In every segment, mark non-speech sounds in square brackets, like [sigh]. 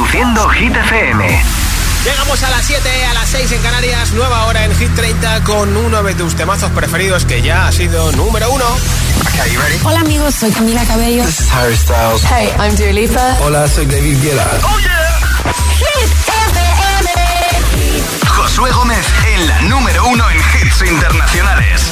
Reproduciendo Hit FM. Llegamos a las 7, a las 6 en Canarias, nueva hora en Hit 30 con uno de tus temazos preferidos que ya ha sido número uno. Hola amigos, soy Camila Cabello. This is Harry Styles. Hey, I'm Dua Lipa. Hola, soy David Guetta. Oh yeah. Hit FM. Josué Gómez en la número uno en hits internacionales.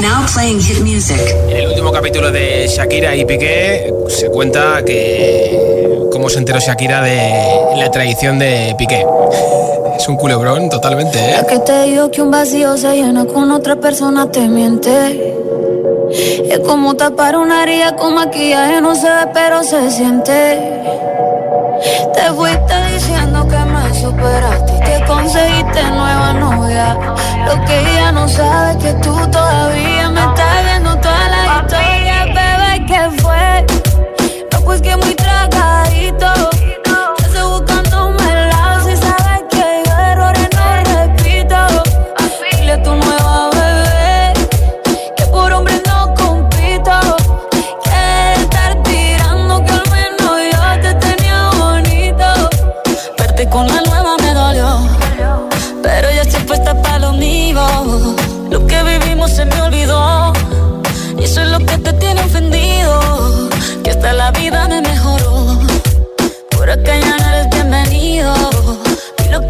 Now playing hit music. En el último capítulo de Shakira y Piqué se cuenta que cómo se enteró Shakira de la traición de Piqué. [laughs] Es un culebrón totalmente, ¿eh? Es que te digo que un vacío se llena con otra persona te miente. Es como tapar una herida con maquillaje, no se ve, pero se siente. Te fuiste diciendo que me superaste que conseguiste nueva novia. Lo que ella no sabe es que tú todavía me estás viendo toda la historia, bebé, ¿qué fue? No, pues que muy tragadito.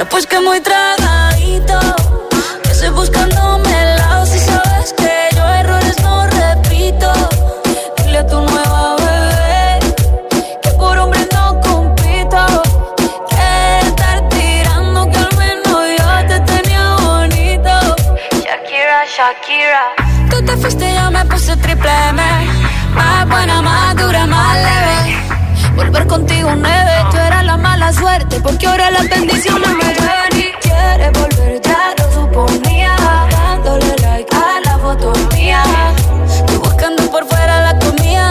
Bebé. No, pues que muy tragadito. Que estoy buscándome el lado si sabes que yo errores no repito. Dile a tu nueva Tú te fuiste y yo me puse triple M. Más buena, más dura, más leve. Volver contigo nueve. Mala suerte. Porque ahora las bendiciones me llueven y quieres volver. Ya lo suponía. Dándole like a la foto mía. Tú buscando por fuera la comida.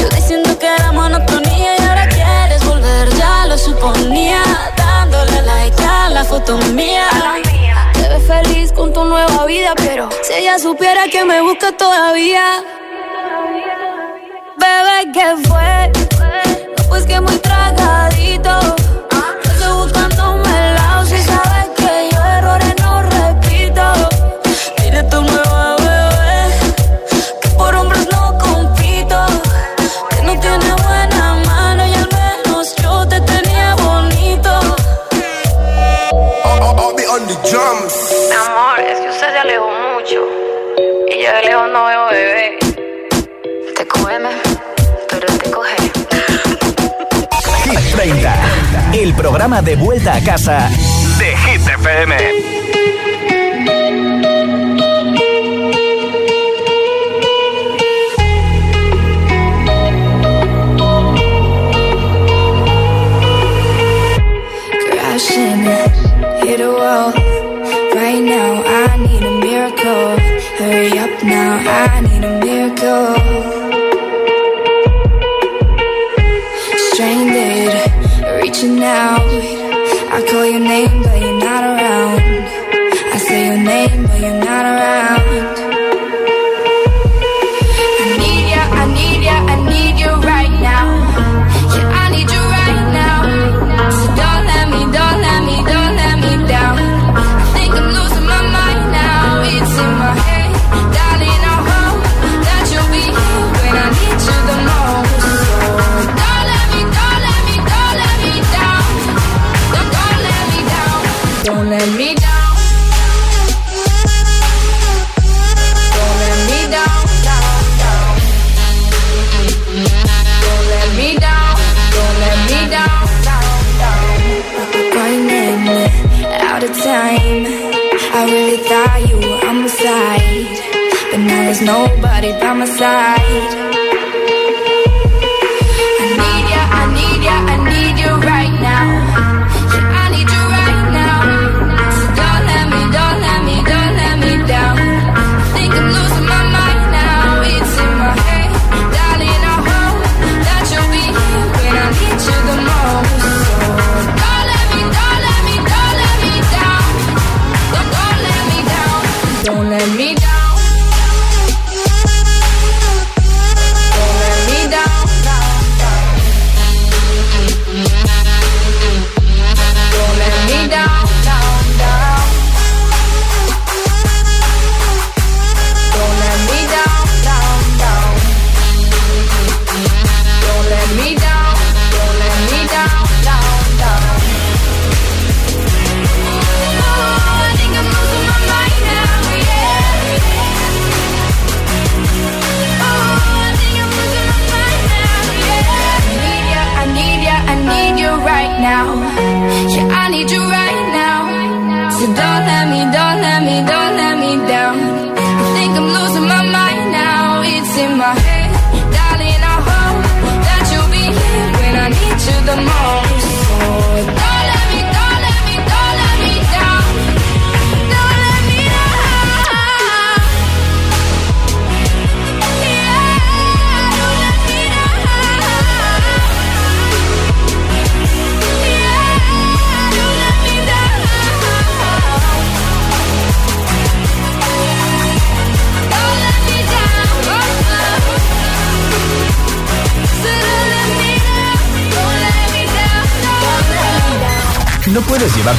Yo diciendo que era monotonía. Y ahora quieres volver. Ya lo suponía. Dándole like a la foto mía feliz con tu nueva vida, pero si ella supiera que me busca todavía. Bebé, ¿qué fue? No, pues que muy tragadito. Estoy buscándome el lado si sabes que yo errores no repito. Dile tu nueva bebé que por hombres no compito. Que no tiene buena mano y al menos yo te tenía bonito. I'll, be on the drums. Amor, es que usted se alejó mucho. Y yo de lejos no veo bebé. 30, el programa de vuelta a casa de Hit FM. I need a miracle. Stranded, My side.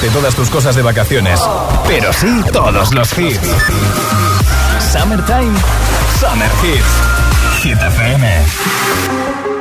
Llevarte todas tus cosas de vacaciones, pero sí todos los hits. Summertime, Summer Hits. Hit FM.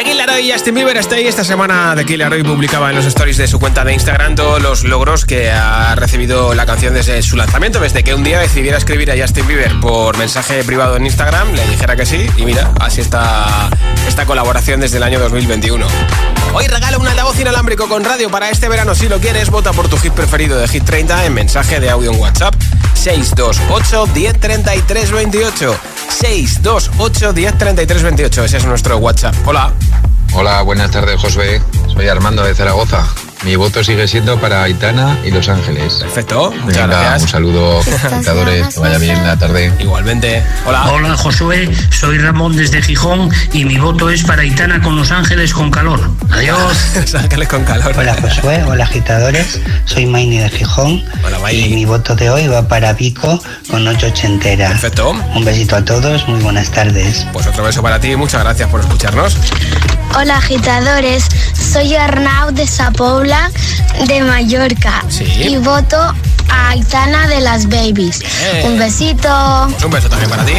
The Killer y Justin Bieber Stay. Esta semana The Killer publicaba en los stories de su cuenta de Instagram todos los logros que ha recibido la canción desde su lanzamiento. Desde que un día decidiera escribir a Justin Bieber por mensaje privado en Instagram, le dijera que sí. Y mira, así está esta colaboración desde el año 2021. Hoy regalo un altavoz inalámbrico con radio para este verano. Si lo quieres, vota por tu hit preferido de Hit 30 en mensaje de audio en WhatsApp 628 1033 28. 628 1033 28. Ese es nuestro WhatsApp. Hola. Hola, buenas tardes, Josué. Soy Armando de Zaragoza. Mi voto sigue siendo para Aitana y Los Ángeles. Perfecto. Muchas Venga, gracias. un saludo, felicitadores, que vaya bien la tarde. Igualmente. Hola. Hola Josué, soy Ramón desde Gijón y mi voto es para Itana con Los Ángeles con calor. Adiós. [laughs] Los Ángeles con calor. Hola Josué, hola agitadores, soy Maini de Gijón Hola, Maini. y mi voto de hoy va para Vico con noche ochentera. Perfecto. Un besito a todos, muy buenas tardes. Pues otro beso para ti. Muchas gracias por escucharnos. Hola agitadores, soy Arnau de Sapobla de Mallorca Sí. y voto a Aitana de las Babies. Bien. Un besito. Pues un beso también para ti.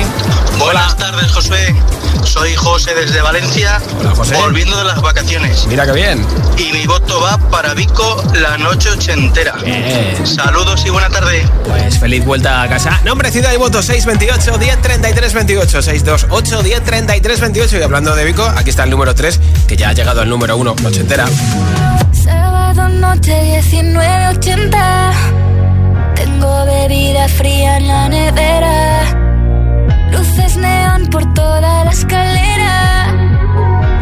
Buenas tardes, Josué. Soy José desde Valencia, Hola, José. volviendo de las vacaciones. Mira qué bien. Y mi voto va para Vico la noche ochentera. Bien. Saludos y buena tarde. Pues feliz vuelta a casa. Nombre, ciudad y voto 628 1033 28 628 1033 28 y hablando de Vico, aquí está el número 3 que ya ha llegado al número 1, noche entera. Sábado noche 1980 Tengo bebida fría en la nevera. Luces neón por toda la escalera.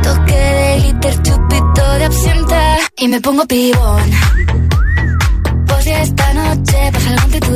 Toque de glitter, chupito de absenta. Y me pongo pibón. Pues si esta noche pasa algo entre tú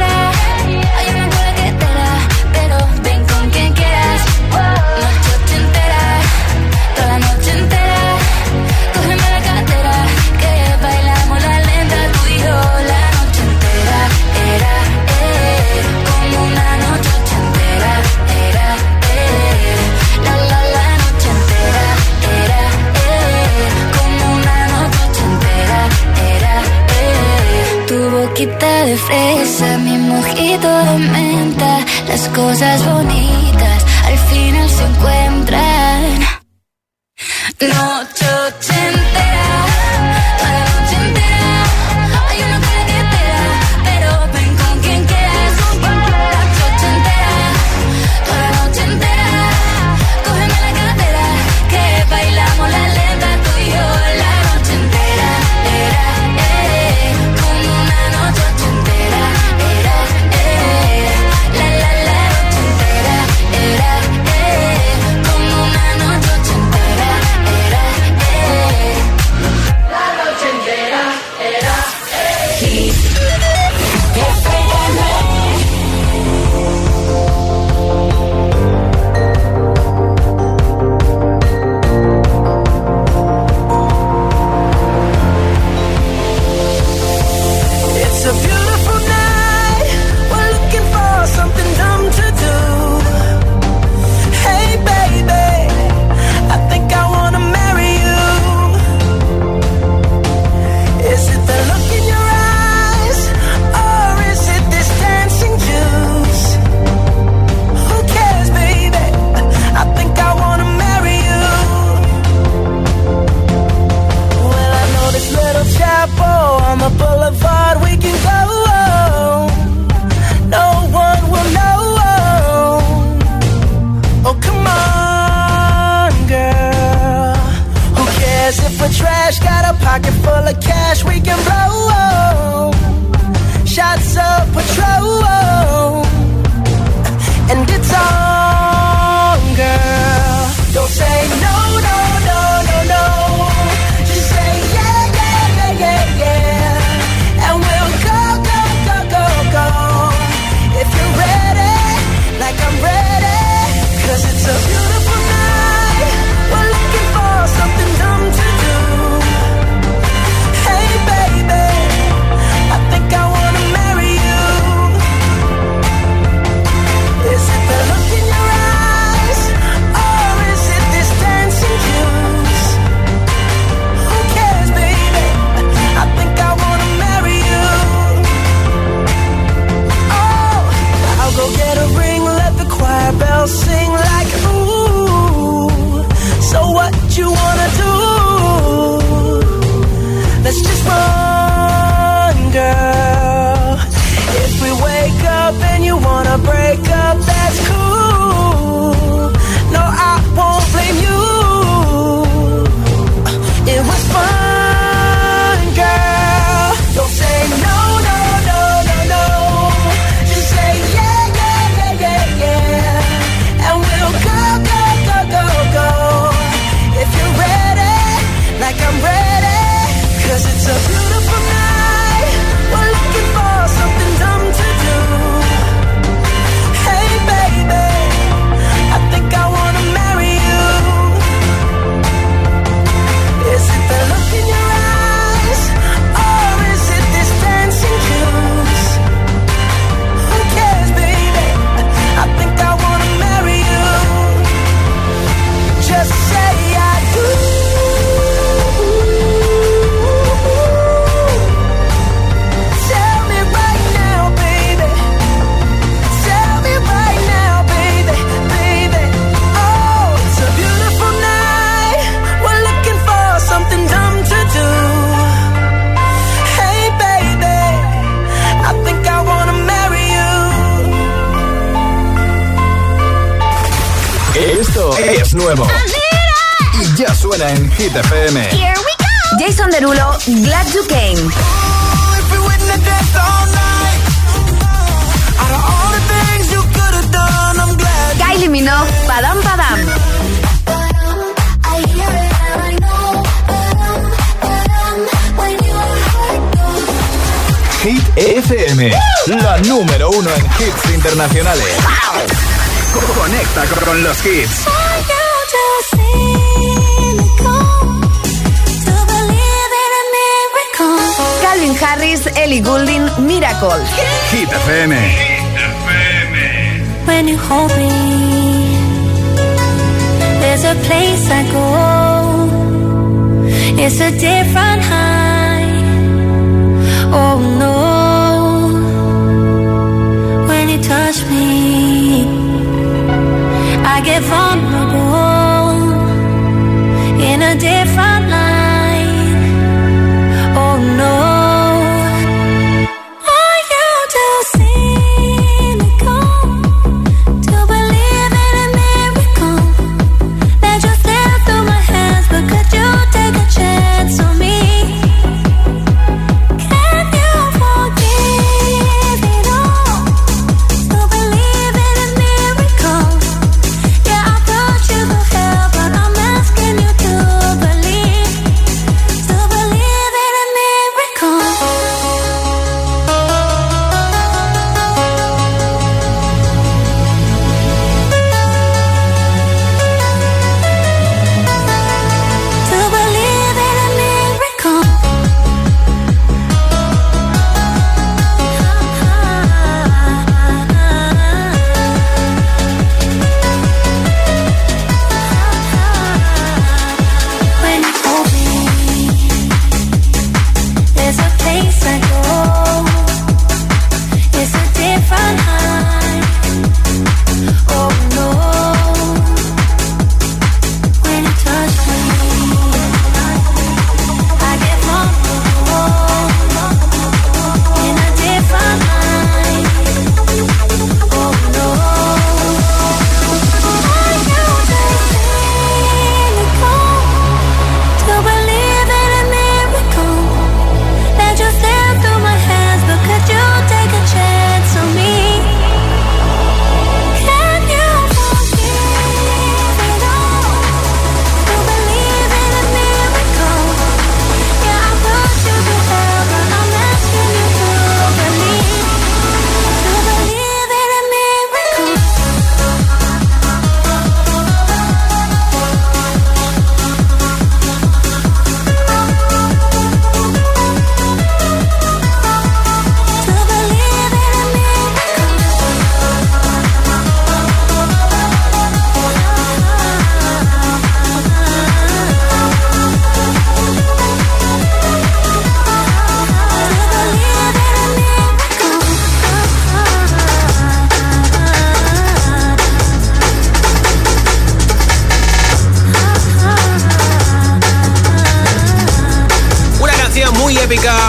De fresa, mi mojito de menta. Las cosas bonitas al final se encuentran. Noche es nuevo. Y ya suena en Hit FM. Jason Derulo, Glad You Came. Kylie Minogue, Padam Padam. Hit FM, la número uno en hits internacionales. Conecta con los hits. Calvin Harris, Ellie Goulding, Miracle. Hit FM. When you hold me, there's a place I go. It's a different high. Oh no. When you touch me, I get vulnerable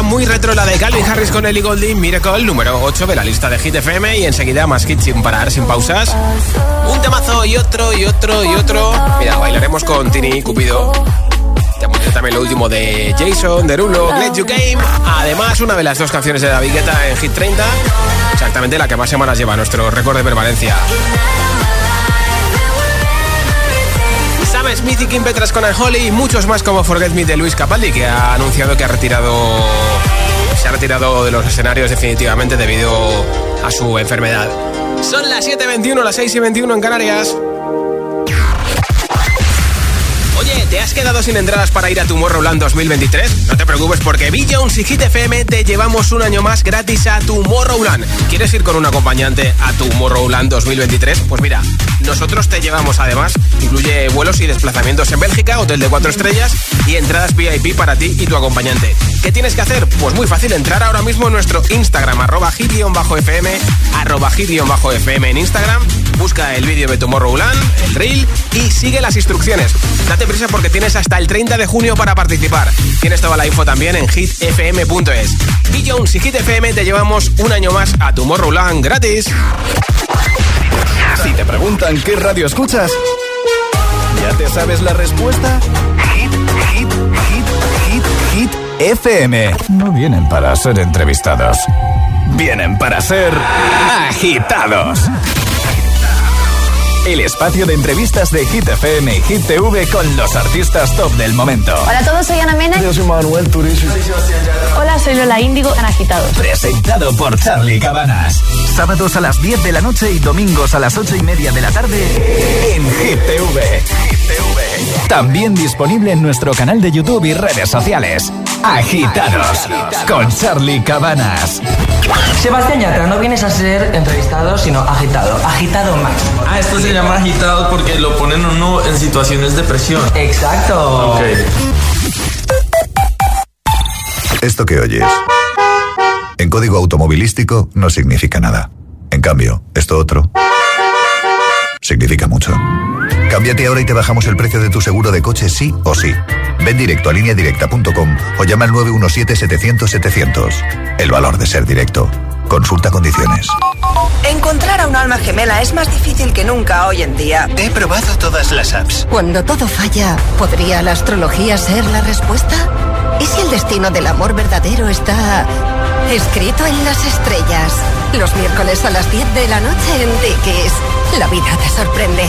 muy retro, la de Calvin Harris con Ellie Goulding, Miracle, número 8 de la lista de Hit FM y enseguida más hits sin parar, sin pausas. Un temazo y otro y otro y otro. Mira, bailaremos con Tini Cupido. También lo último de Jason, Derulo, Glad You Game. Además, una de las dos canciones de David Guetta en Hit 30. Exactamente la que más semanas lleva nuestro récord de permanencia. Smith y Kim Petras con Holly y muchos más como Forget Me de Luis Capaldi, que ha anunciado que ha retirado. Se ha retirado de los escenarios definitivamente debido a su enfermedad. Son las 7.21, las 6.21 en Canarias. Has quedado sin entradas para ir a Tomorrowland 2023? No te preocupes porque Jones y Hit FM te llevamos un año más gratis a Tomorrowland. ¿Quieres ir con un acompañante a Tomorrowland 2023? Pues mira, nosotros te llevamos además, incluye vuelos y desplazamientos en Bélgica, hotel de 4 estrellas y entradas VIP para ti y tu acompañante. ¿Qué tienes que hacer? Pues muy fácil, entrar ahora mismo en nuestro Instagram, arroba hit-fm, arroba hit-fm en Instagram, busca el vídeo de Tomorrowland, el reel y sigue las instrucciones. Date prisa porque tienes hasta el 30 de junio para participar. Tienes toda la info también en hitfm.es. Bill Jones y Hit FM te llevamos un año más a Tomorrowland gratis. Si te preguntan qué radio escuchas, ¿Ya te sabes la respuesta? Hit, hit, hit, hit, hit, FM. No vienen para ser entrevistados. Vienen para ser agitados. El espacio de entrevistas de Hit FM y Hit TV con los artistas top del momento. Hola a todos, soy Ana Mena. Yo soy Manuel Turizo. Hola, soy Lola Índigo en Agitados. Presentado por Charlie Cabanas. Sábados a las 10 de la noche y domingos a las 8 y media de la tarde en Hit TV. También disponible en nuestro canal de YouTube y redes sociales. Agitados con Charlie Cabanas. Sebastián Yatra, no vienes a ser entrevistado, sino agitado. Agitado más. Ah, esto se llama agitado porque lo ponen uno en situaciones de presión. Exacto. Ok. Esto que oyes, en código automovilístico no significa nada. En cambio, esto otro significa mucho. Cámbiate ahora y te bajamos el precio de tu seguro de coche sí o sí. Ven directo a lineadirecta.com o llama al 917-700-700. El valor de ser directo. Consulta condiciones. Encontrar a un alma gemela es más difícil que nunca hoy en día. He probado todas las apps. Cuando todo falla, ¿podría la astrología ser la respuesta? ¿Y si el destino del amor verdadero está escrito en las estrellas? Los miércoles a las 10 de la noche en Dickies. La vida te sorprende.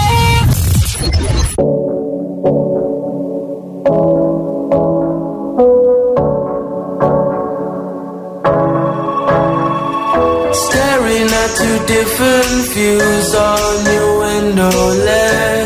different views on your window ledge.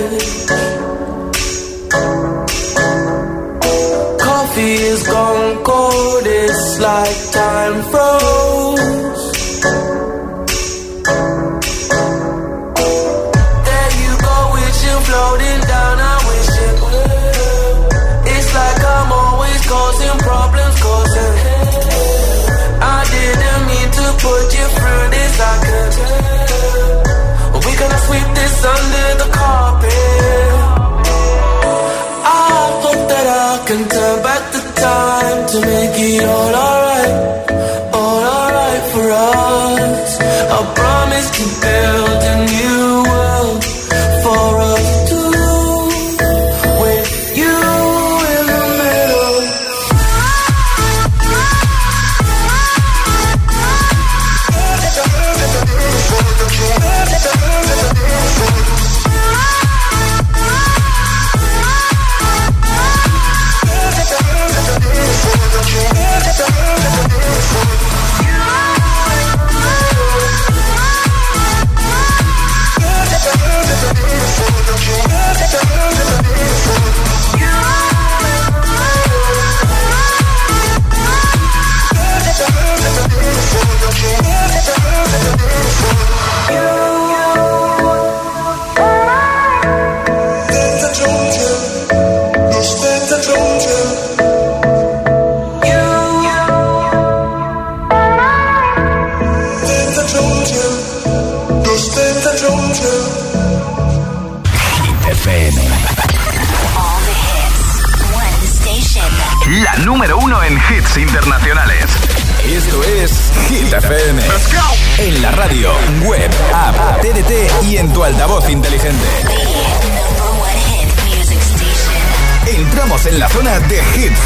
It all alright, all alright for us. I promise to build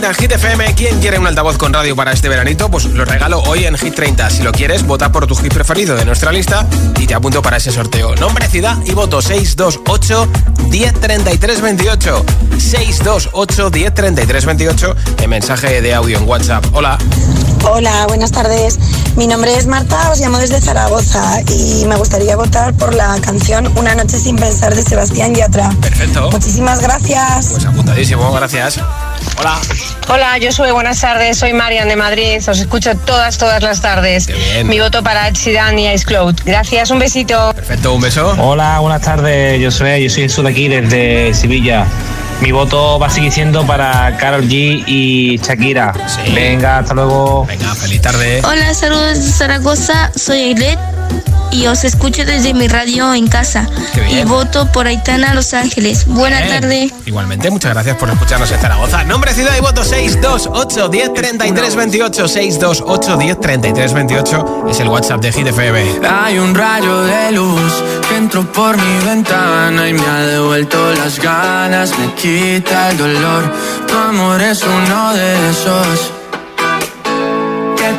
30 en Hit FM. ¿Quién quiere un altavoz con radio para este veranito? Pues lo regalo hoy en Hit 30. Si lo quieres, vota por tu hit preferido de nuestra lista y te apunto para ese sorteo. Nombre, ciudad y voto 628 1033 28. 628 1033 28 en mensaje de audio en WhatsApp. Hola. Hola, buenas tardes. Mi nombre es Marta, os llamo desde Zaragoza y me gustaría votar por la canción Una noche sin pensar de Sebastián Yatra. Perfecto. Muchísimas gracias. Pues apuntadísimo, gracias. Hola. Hola, yo soy buenas tardes, soy Marian de Madrid, os escucho todas, todas las tardes. Mi voto para Ed Sheeran y Ice Cloud. Gracias, un besito. Perfecto, un beso. Hola, buenas tardes, yo soy, yo soy aquí desde Sevilla. Mi voto va a seguir siendo para Carol G y Shakira. Venga, hasta luego. Venga, feliz tarde. Hola, saludos de Zaragoza, soy Ailet y os escucho desde mi radio en casa. Y voto por Aitana Los Ángeles. Buena tarde. Igualmente, muchas gracias por escucharnos en Zaragoza. Nombre, ciudad y voto 628 10 33 28. 628 10 33 28 es el WhatsApp de Hit FM. Hay un rayo de luz que entró por mi ventana y me ha devuelto las ganas, me quita el dolor. Tu amor es uno de esos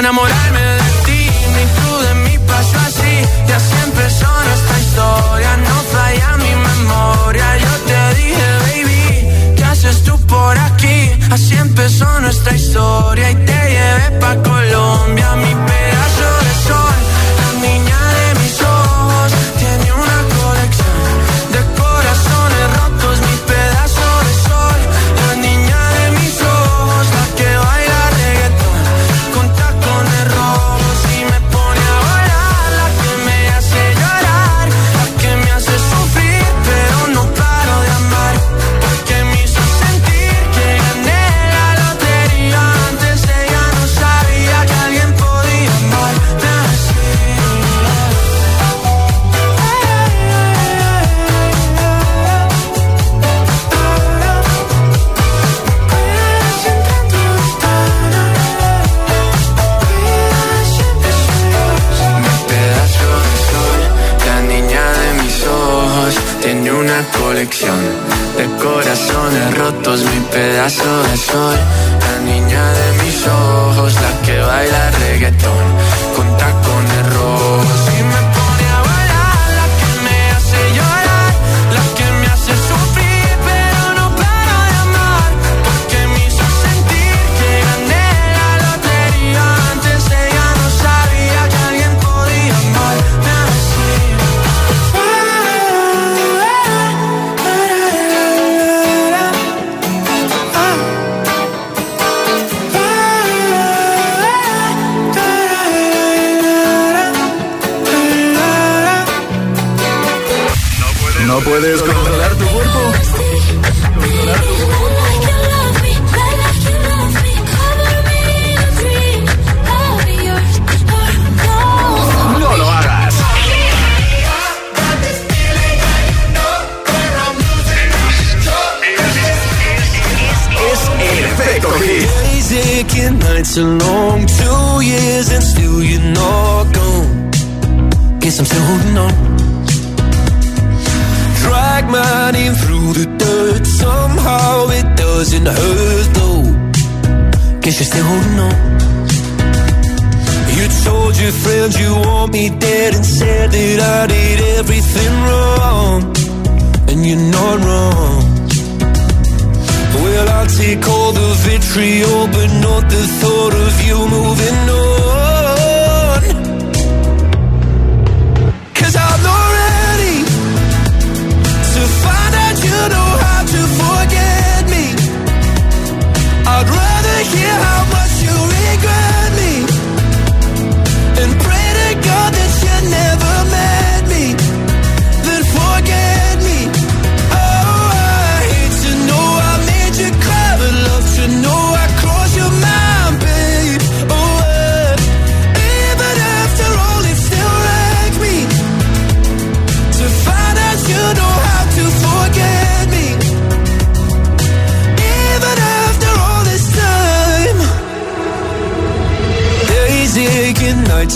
esperaba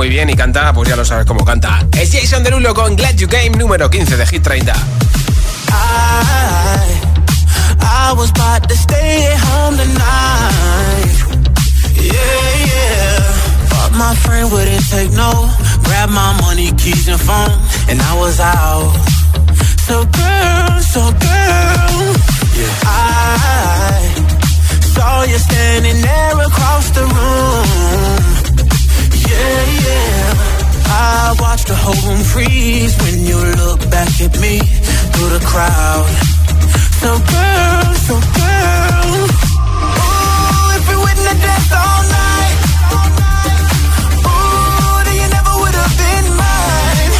Muy bien y canta, pues ya lo sabes cómo canta. Es Jason Derulo con Glad You Game número 15 de Hit 30. I, was about to. Yeah, yeah. But my friend wouldn't take no. Grab my money, keys, and phone. And I was out. So, girl, so, girl. Yeah. I saw you standing there across the room. Yeah, yeah. I watched the whole room freeze when you look back at me through the crowd. So girl, so girl. Ooh, if all night. Ooh, then you never would have been mine.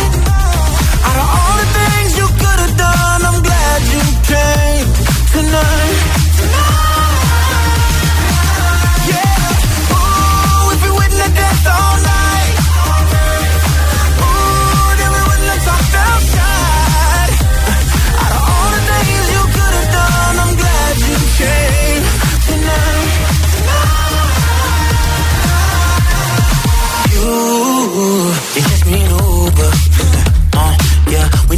Out of all the things you could have done, I'm glad you came tonight.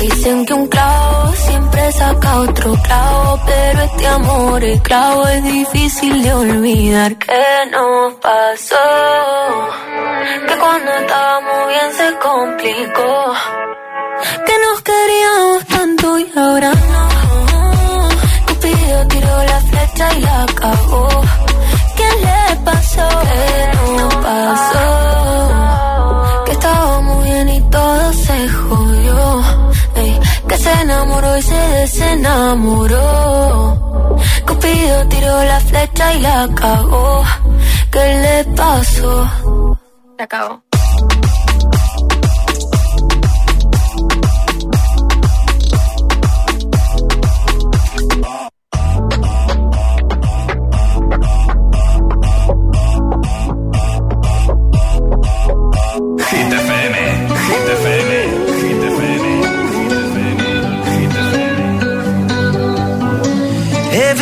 Dicen que un clavo siempre saca otro clavo, pero este amor es clavo es difícil de olvidar que nos pasó. Que cuando estábamos bien se complicó. Que nos queríamos tanto y ahora no. Cupido tiró la flecha y la cagó. ¿Qué le pasó? ¿Qué nos pasó? Se desenamoró. Cupido tiró la flecha y la cagó. ¿Qué le pasó? Se acabó.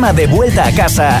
de vuelta a casa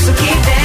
So keep dancing.